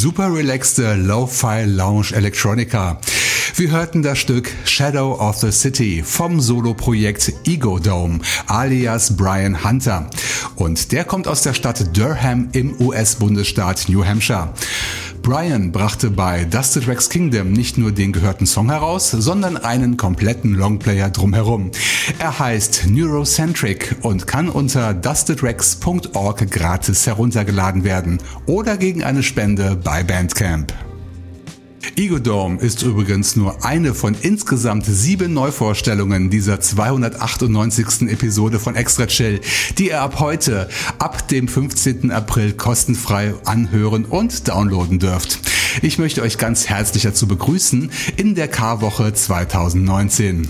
Super relaxte Lo-Fi Lounge Electronica. Wir hörten das Stück Shadow of the City vom Soloprojekt Ego Dome alias Brian Hunter. Und der kommt aus der Stadt Durham im US-Bundesstaat New Hampshire. Brian brachte bei Dusted Rex Kingdom nicht nur den gehörten Song heraus, sondern einen kompletten Longplayer drumherum. Er heißt Neurocentric und kann unter dustedrex.org gratis heruntergeladen werden oder gegen eine Spende bei Bandcamp. Ego Dome ist übrigens nur eine von insgesamt sieben Neuvorstellungen dieser 298. Episode von Extra Chill, die ihr ab heute, ab dem 15. April kostenfrei anhören und downloaden dürft. Ich möchte euch ganz herzlich dazu begrüßen in der K-Woche 2019.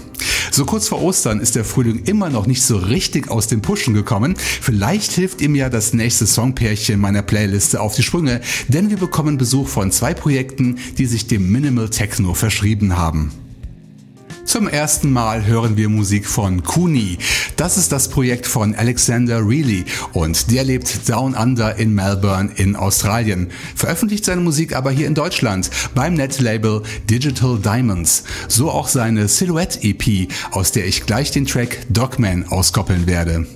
So kurz vor Ostern ist der Frühling immer noch nicht so richtig aus dem Pushen gekommen. Vielleicht hilft ihm ja das nächste Songpärchen meiner Playliste auf die Sprünge, denn wir bekommen Besuch von zwei Projekten, die sich dem Minimal Techno verschrieben haben. Zum ersten Mal hören wir Musik von Kuni. Das ist das Projekt von Alexander Reilly und der lebt Down Under in Melbourne in Australien, veröffentlicht seine Musik aber hier in Deutschland beim Netlabel Digital Diamonds. So auch seine Silhouette EP, aus der ich gleich den Track Dogman auskoppeln werde.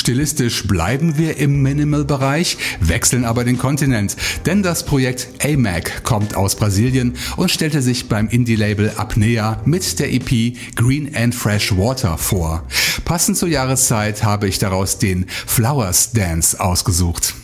Stilistisch bleiben wir im Minimal-Bereich, wechseln aber den Kontinent, denn das Projekt AMAC kommt aus Brasilien und stellte sich beim Indie-Label Apnea mit der EP Green and Fresh Water vor. Passend zur Jahreszeit habe ich daraus den Flowers Dance ausgesucht.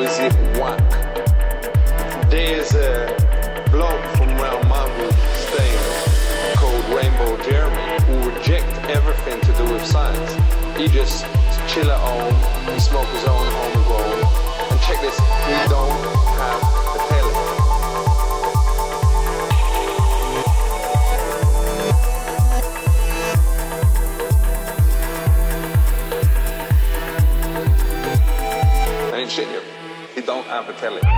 is it? There's a bloke from Real Marvel Stain called Rainbow Jeremy who reject everything to do with science. He just chill at home and smoke his own homegrown tele.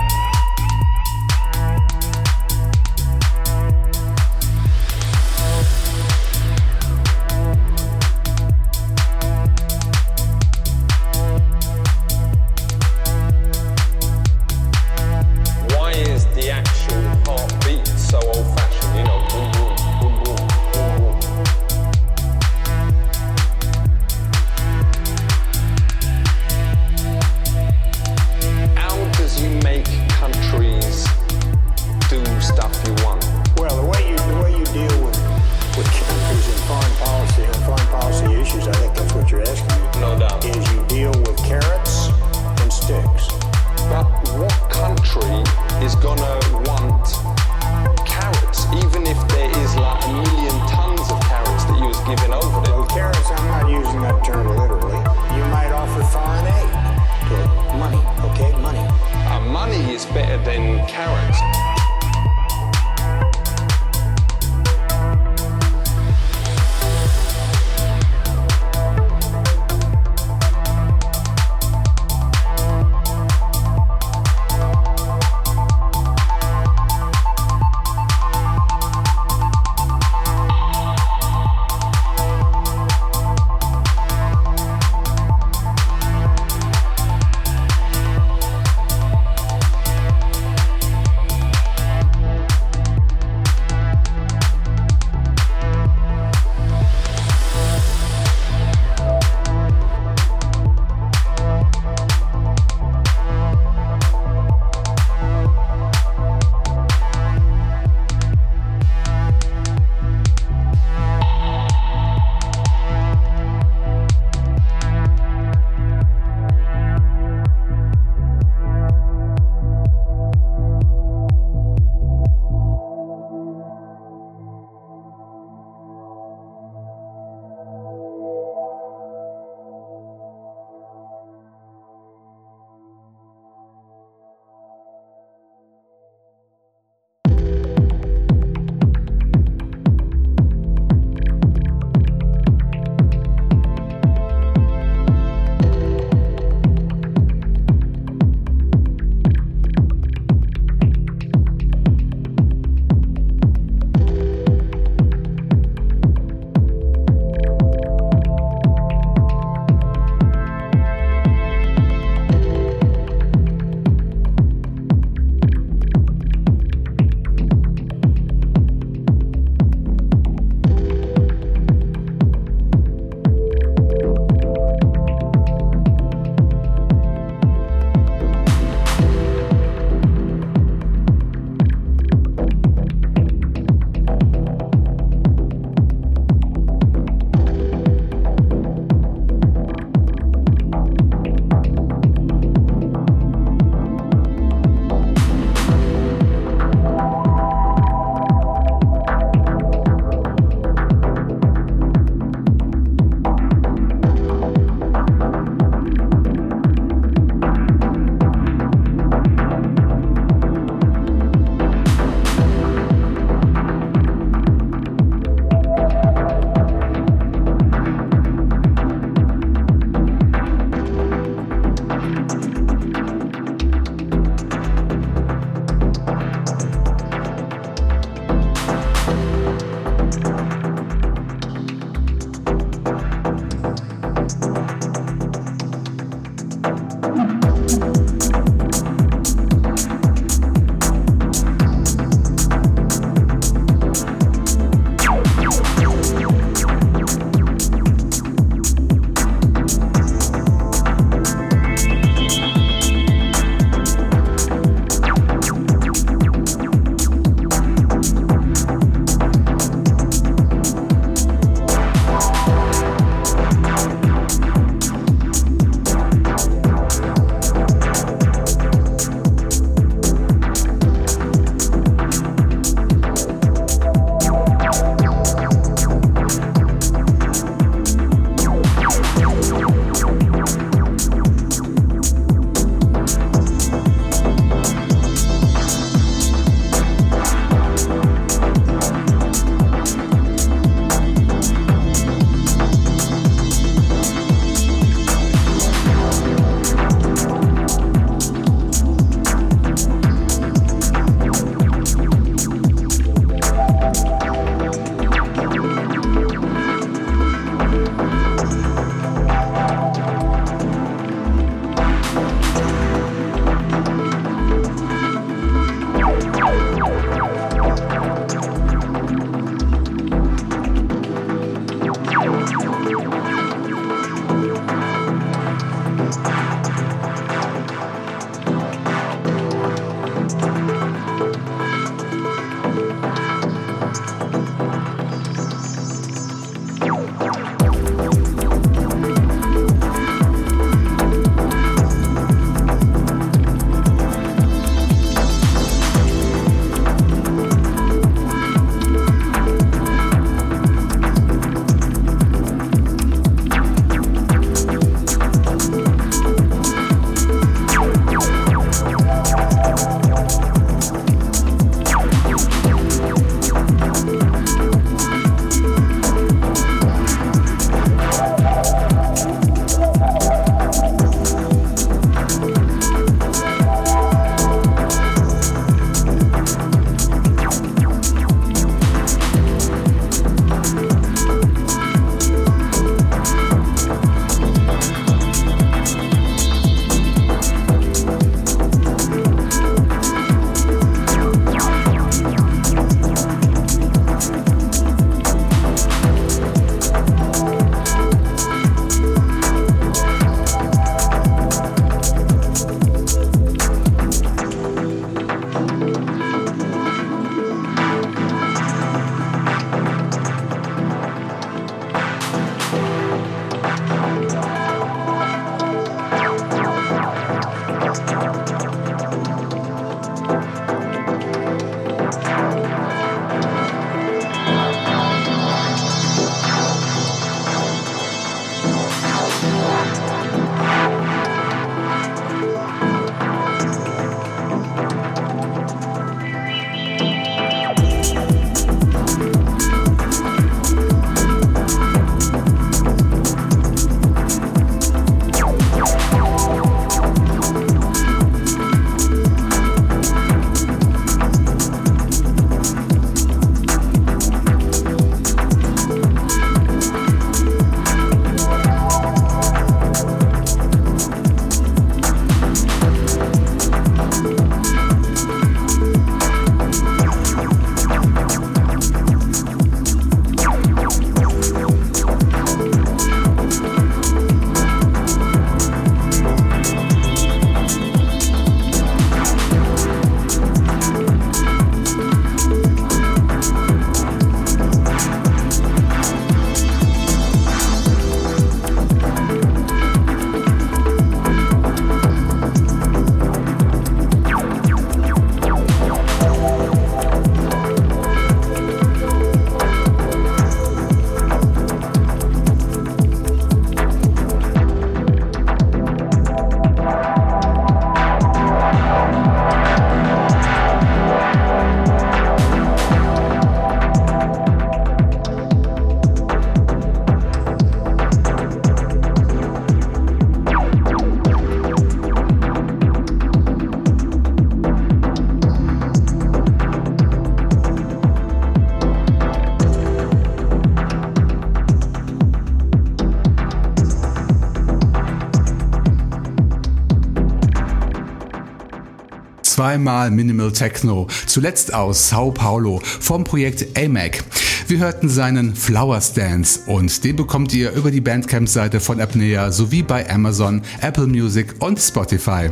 Dreimal Minimal Techno, zuletzt aus Sao Paulo vom Projekt AMAC. Wir hörten seinen Flowers Dance und den bekommt ihr über die Bandcamp-Seite von Apnea sowie bei Amazon, Apple Music und Spotify.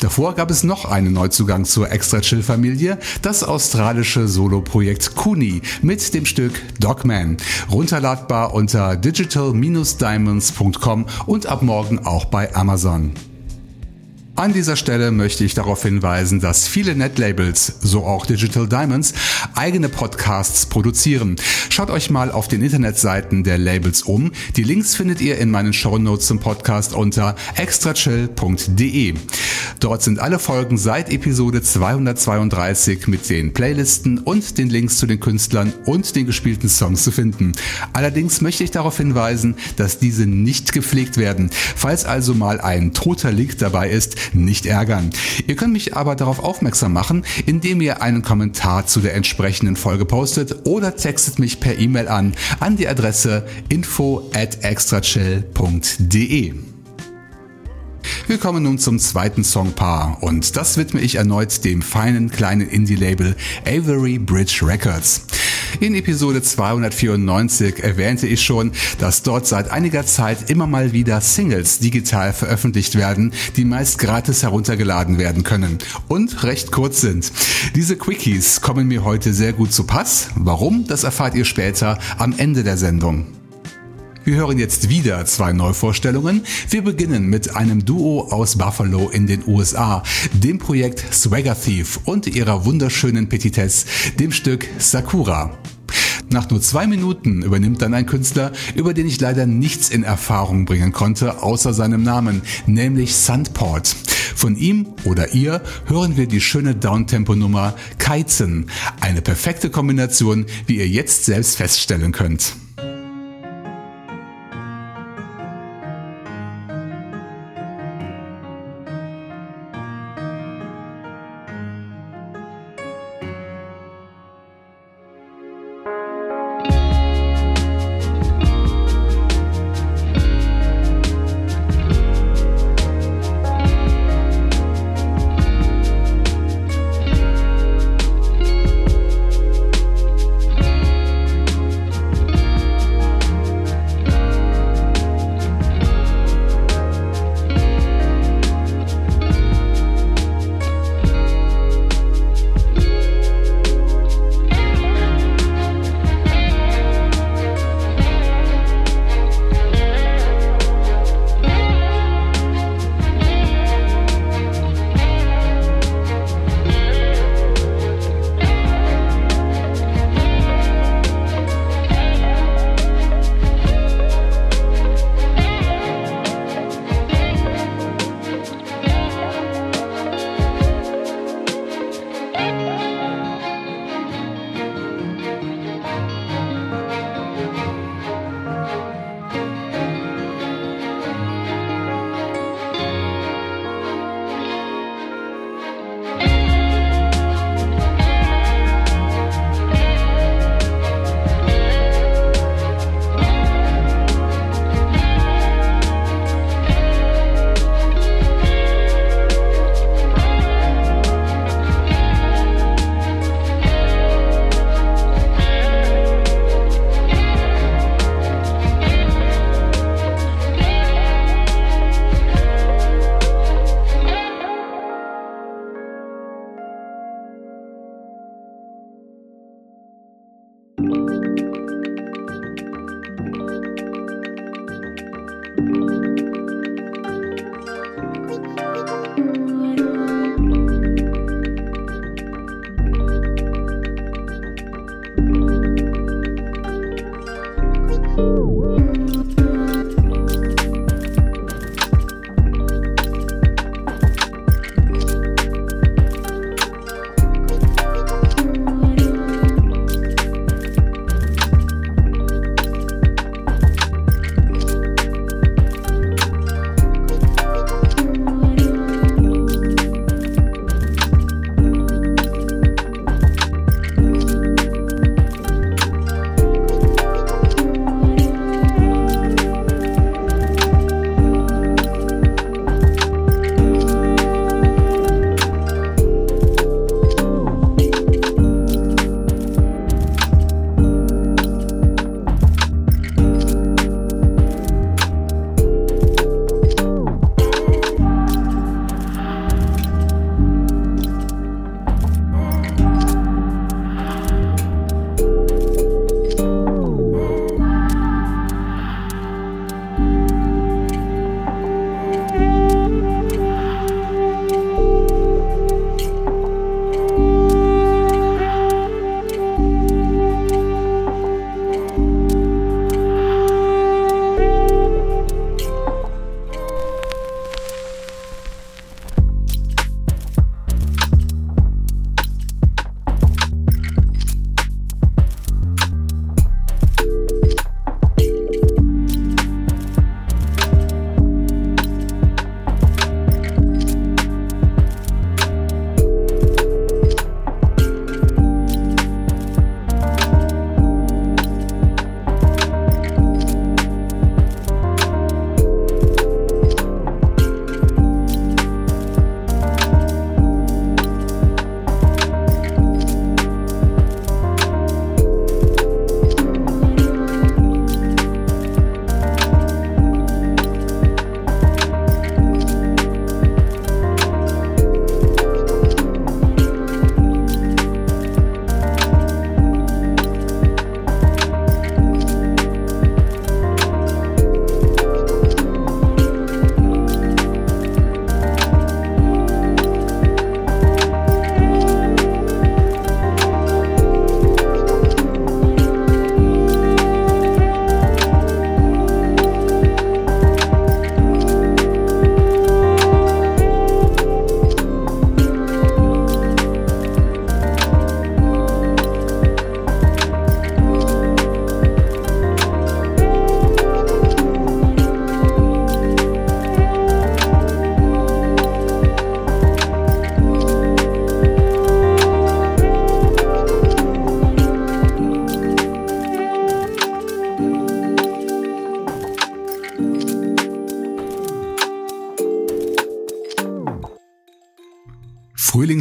Davor gab es noch einen Neuzugang zur Extra Chill Familie, das australische Solo-Projekt Kuni mit dem Stück Dogman. Runterladbar unter digital-diamonds.com und ab morgen auch bei Amazon. An dieser Stelle möchte ich darauf hinweisen, dass viele Netlabels, so auch Digital Diamonds, eigene Podcasts produzieren. Schaut euch mal auf den Internetseiten der Labels um. Die Links findet ihr in meinen Shownotes zum Podcast unter extrachill.de. Dort sind alle Folgen seit Episode 232 mit den Playlisten und den Links zu den Künstlern und den gespielten Songs zu finden. Allerdings möchte ich darauf hinweisen, dass diese nicht gepflegt werden. Falls also mal ein toter Link dabei ist, nicht ärgern. Ihr könnt mich aber darauf aufmerksam machen, indem ihr einen Kommentar zu der entsprechenden Folge postet oder textet mich per E-Mail an an die Adresse info at extrachill.de. Wir kommen nun zum zweiten Songpaar und das widme ich erneut dem feinen kleinen Indie-Label Avery Bridge Records. In Episode 294 erwähnte ich schon, dass dort seit einiger Zeit immer mal wieder Singles digital veröffentlicht werden, die meist gratis heruntergeladen werden können und recht kurz sind. Diese Quickies kommen mir heute sehr gut zu Pass. Warum, das erfahrt ihr später am Ende der Sendung. Wir hören jetzt wieder zwei Neuvorstellungen. Wir beginnen mit einem Duo aus Buffalo in den USA, dem Projekt Swagger Thief und ihrer wunderschönen Petitesse, dem Stück Sakura. Nach nur zwei Minuten übernimmt dann ein Künstler, über den ich leider nichts in Erfahrung bringen konnte, außer seinem Namen, nämlich Sandport. Von ihm oder ihr hören wir die schöne Downtempo-Nummer Kaizen. Eine perfekte Kombination, wie ihr jetzt selbst feststellen könnt.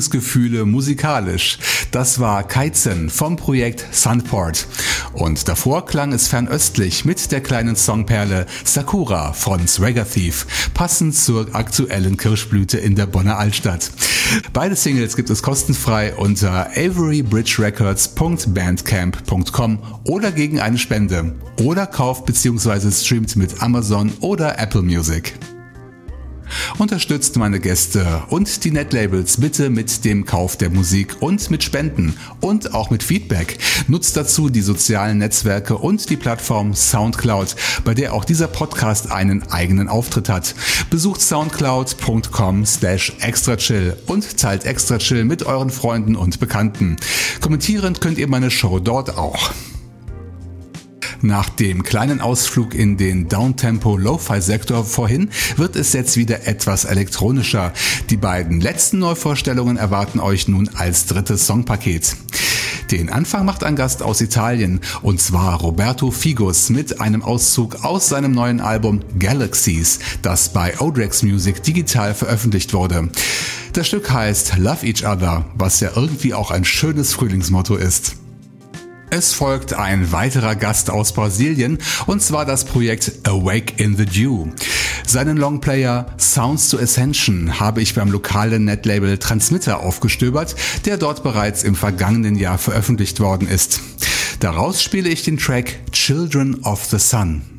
Frühlingsgefühle musikalisch. Das war Kaizen vom Projekt Sunport. Und davor klang es fernöstlich mit der kleinen Songperle Sakura von Swagger Thief, passend zur aktuellen Kirschblüte in der Bonner Altstadt. Beide Singles gibt es kostenfrei unter averybridgerecords.bandcamp.com oder gegen eine Spende oder kauft bzw. streamt mit Amazon oder Apple Music. Unterstützt meine Gäste und die Netlabels bitte mit dem Kauf der Musik und mit Spenden und auch mit Feedback. Nutzt dazu die sozialen Netzwerke und die Plattform Soundcloud, bei der auch dieser Podcast einen eigenen Auftritt hat. Besucht soundcloud.com slash extrachill und teilt extrachill mit euren Freunden und Bekannten. Kommentieren könnt ihr meine Show dort auch. Nach dem kleinen Ausflug in den Downtempo Lo-Fi Sektor vorhin wird es jetzt wieder etwas elektronischer. Die beiden letzten Neuvorstellungen erwarten euch nun als drittes Songpaket. Den Anfang macht ein Gast aus Italien, und zwar Roberto Figus mit einem Auszug aus seinem neuen Album Galaxies, das bei Odrex Music digital veröffentlicht wurde. Das Stück heißt Love Each Other, was ja irgendwie auch ein schönes Frühlingsmotto ist. Es folgt ein weiterer Gast aus Brasilien und zwar das Projekt Awake in the Dew. Seinen Longplayer Sounds to Ascension habe ich beim lokalen Netlabel Transmitter aufgestöbert, der dort bereits im vergangenen Jahr veröffentlicht worden ist. Daraus spiele ich den Track Children of the Sun.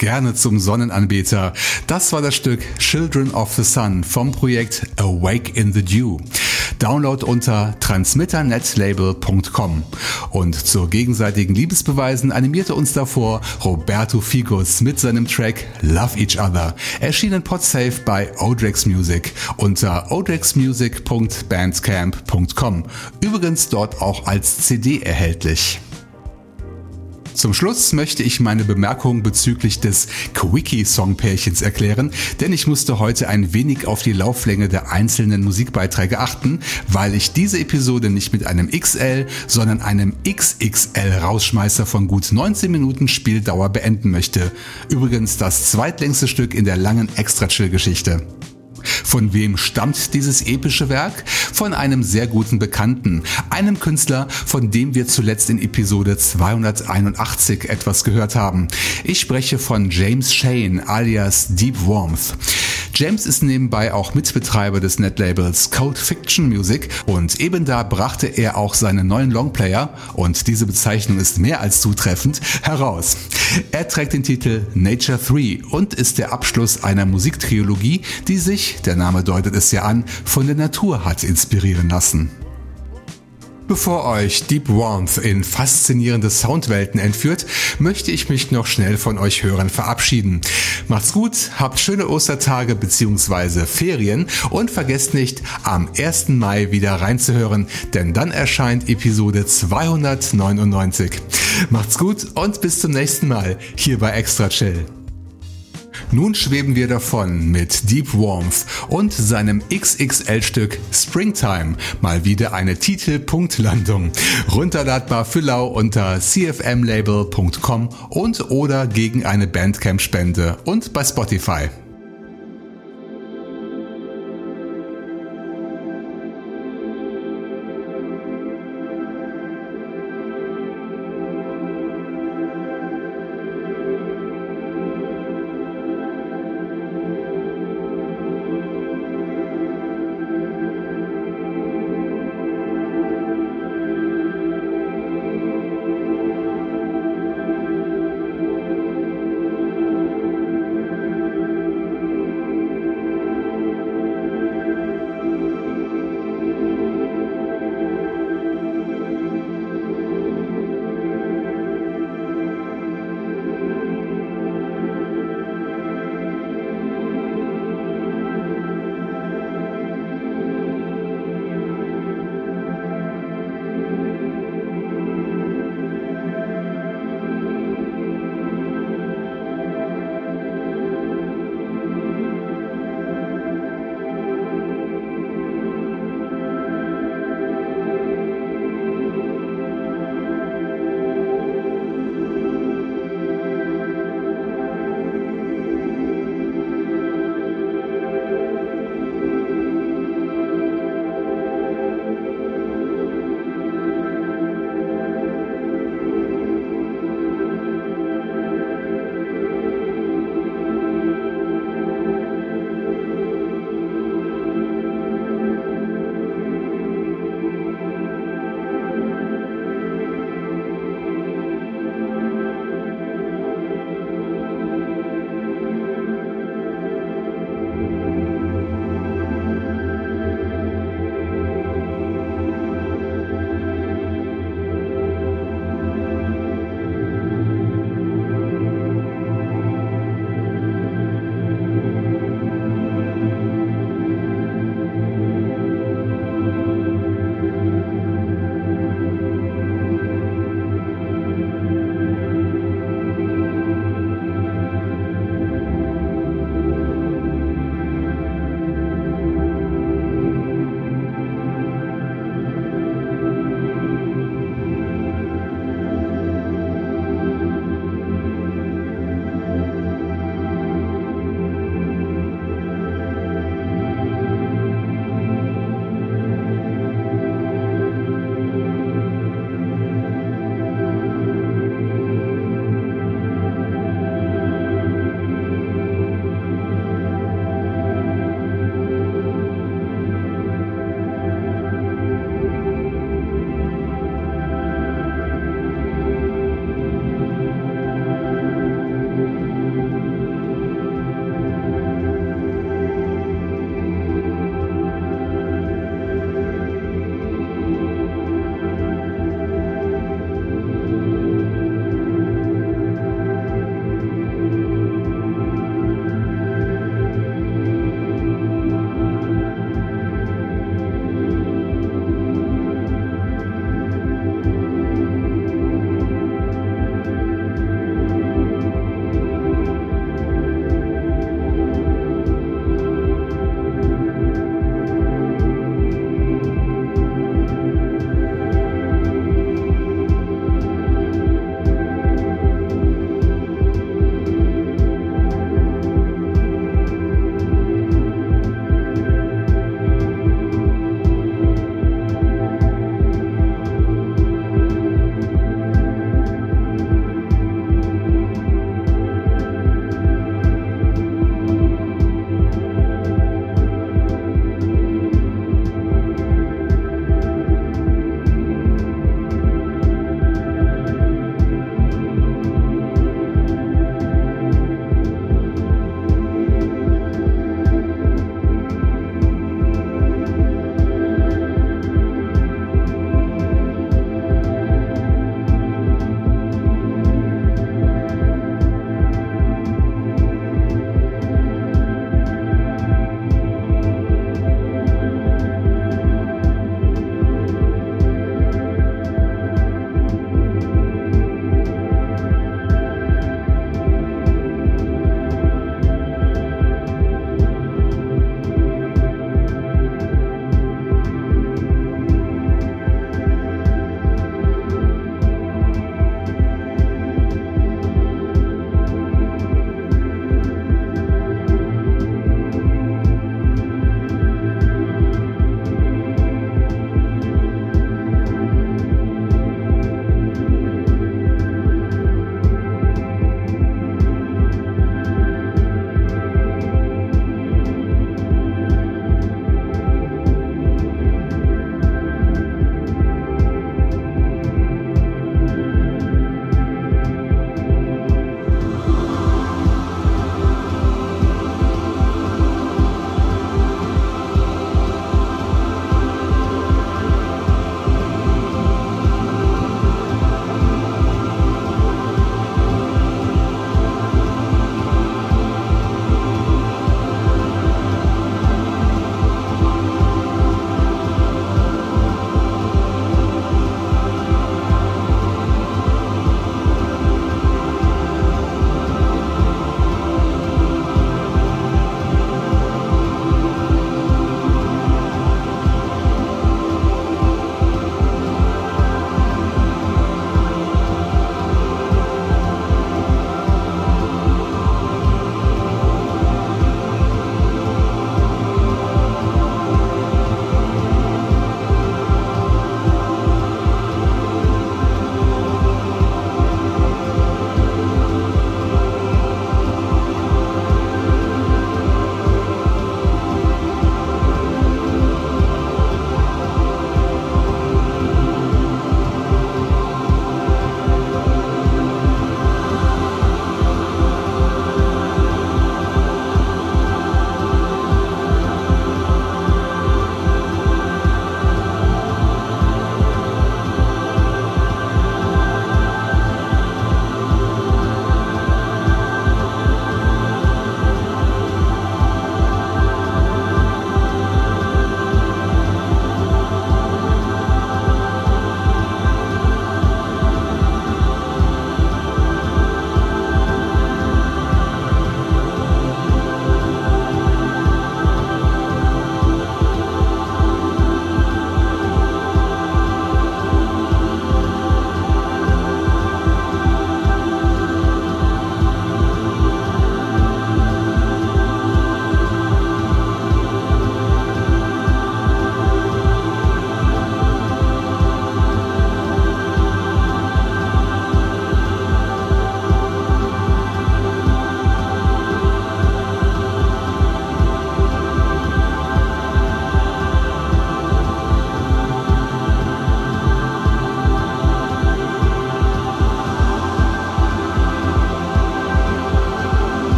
Gerne zum Sonnenanbeter. Das war das Stück Children of the Sun vom Projekt Awake in the Dew. Download unter transmitternetlabel.com. Und zur gegenseitigen Liebesbeweisen animierte uns davor Roberto Figus mit seinem Track Love Each Other, erschienen Podsafe bei Odrex Music unter odrexmusic.bandcamp.com. Übrigens dort auch als CD erhältlich. Zum Schluss möchte ich meine Bemerkung bezüglich des Quickie-Song-Pärchens erklären, denn ich musste heute ein wenig auf die Lauflänge der einzelnen Musikbeiträge achten, weil ich diese Episode nicht mit einem XL, sondern einem XXL-Rausschmeißer von gut 19 Minuten Spieldauer beenden möchte. Übrigens das zweitlängste Stück in der langen Extra-Chill-Geschichte. Von wem stammt dieses epische Werk? Von einem sehr guten Bekannten, einem Künstler, von dem wir zuletzt in Episode 281 etwas gehört haben. Ich spreche von James Shane alias Deep Warmth. James ist nebenbei auch Mitbetreiber des Netlabels Code Fiction Music und eben da brachte er auch seinen neuen Longplayer, und diese Bezeichnung ist mehr als zutreffend, heraus. Er trägt den Titel Nature 3 und ist der Abschluss einer Musiktrilogie, die sich, der Name deutet es ja an, von der Natur hat inspirieren lassen. Bevor euch Deep Warmth in faszinierende Soundwelten entführt, möchte ich mich noch schnell von euch Hörern verabschieden. Macht's gut, habt schöne Ostertage bzw. Ferien und vergesst nicht, am 1. Mai wieder reinzuhören, denn dann erscheint Episode 299. Macht's gut und bis zum nächsten Mal hier bei Extra Chill. Nun schweben wir davon mit Deep Warmth und seinem XXL-Stück Springtime. Mal wieder eine Titelpunktlandung. Runterladbar für lau unter cfmlabel.com und oder gegen eine Bandcamp-Spende und bei Spotify.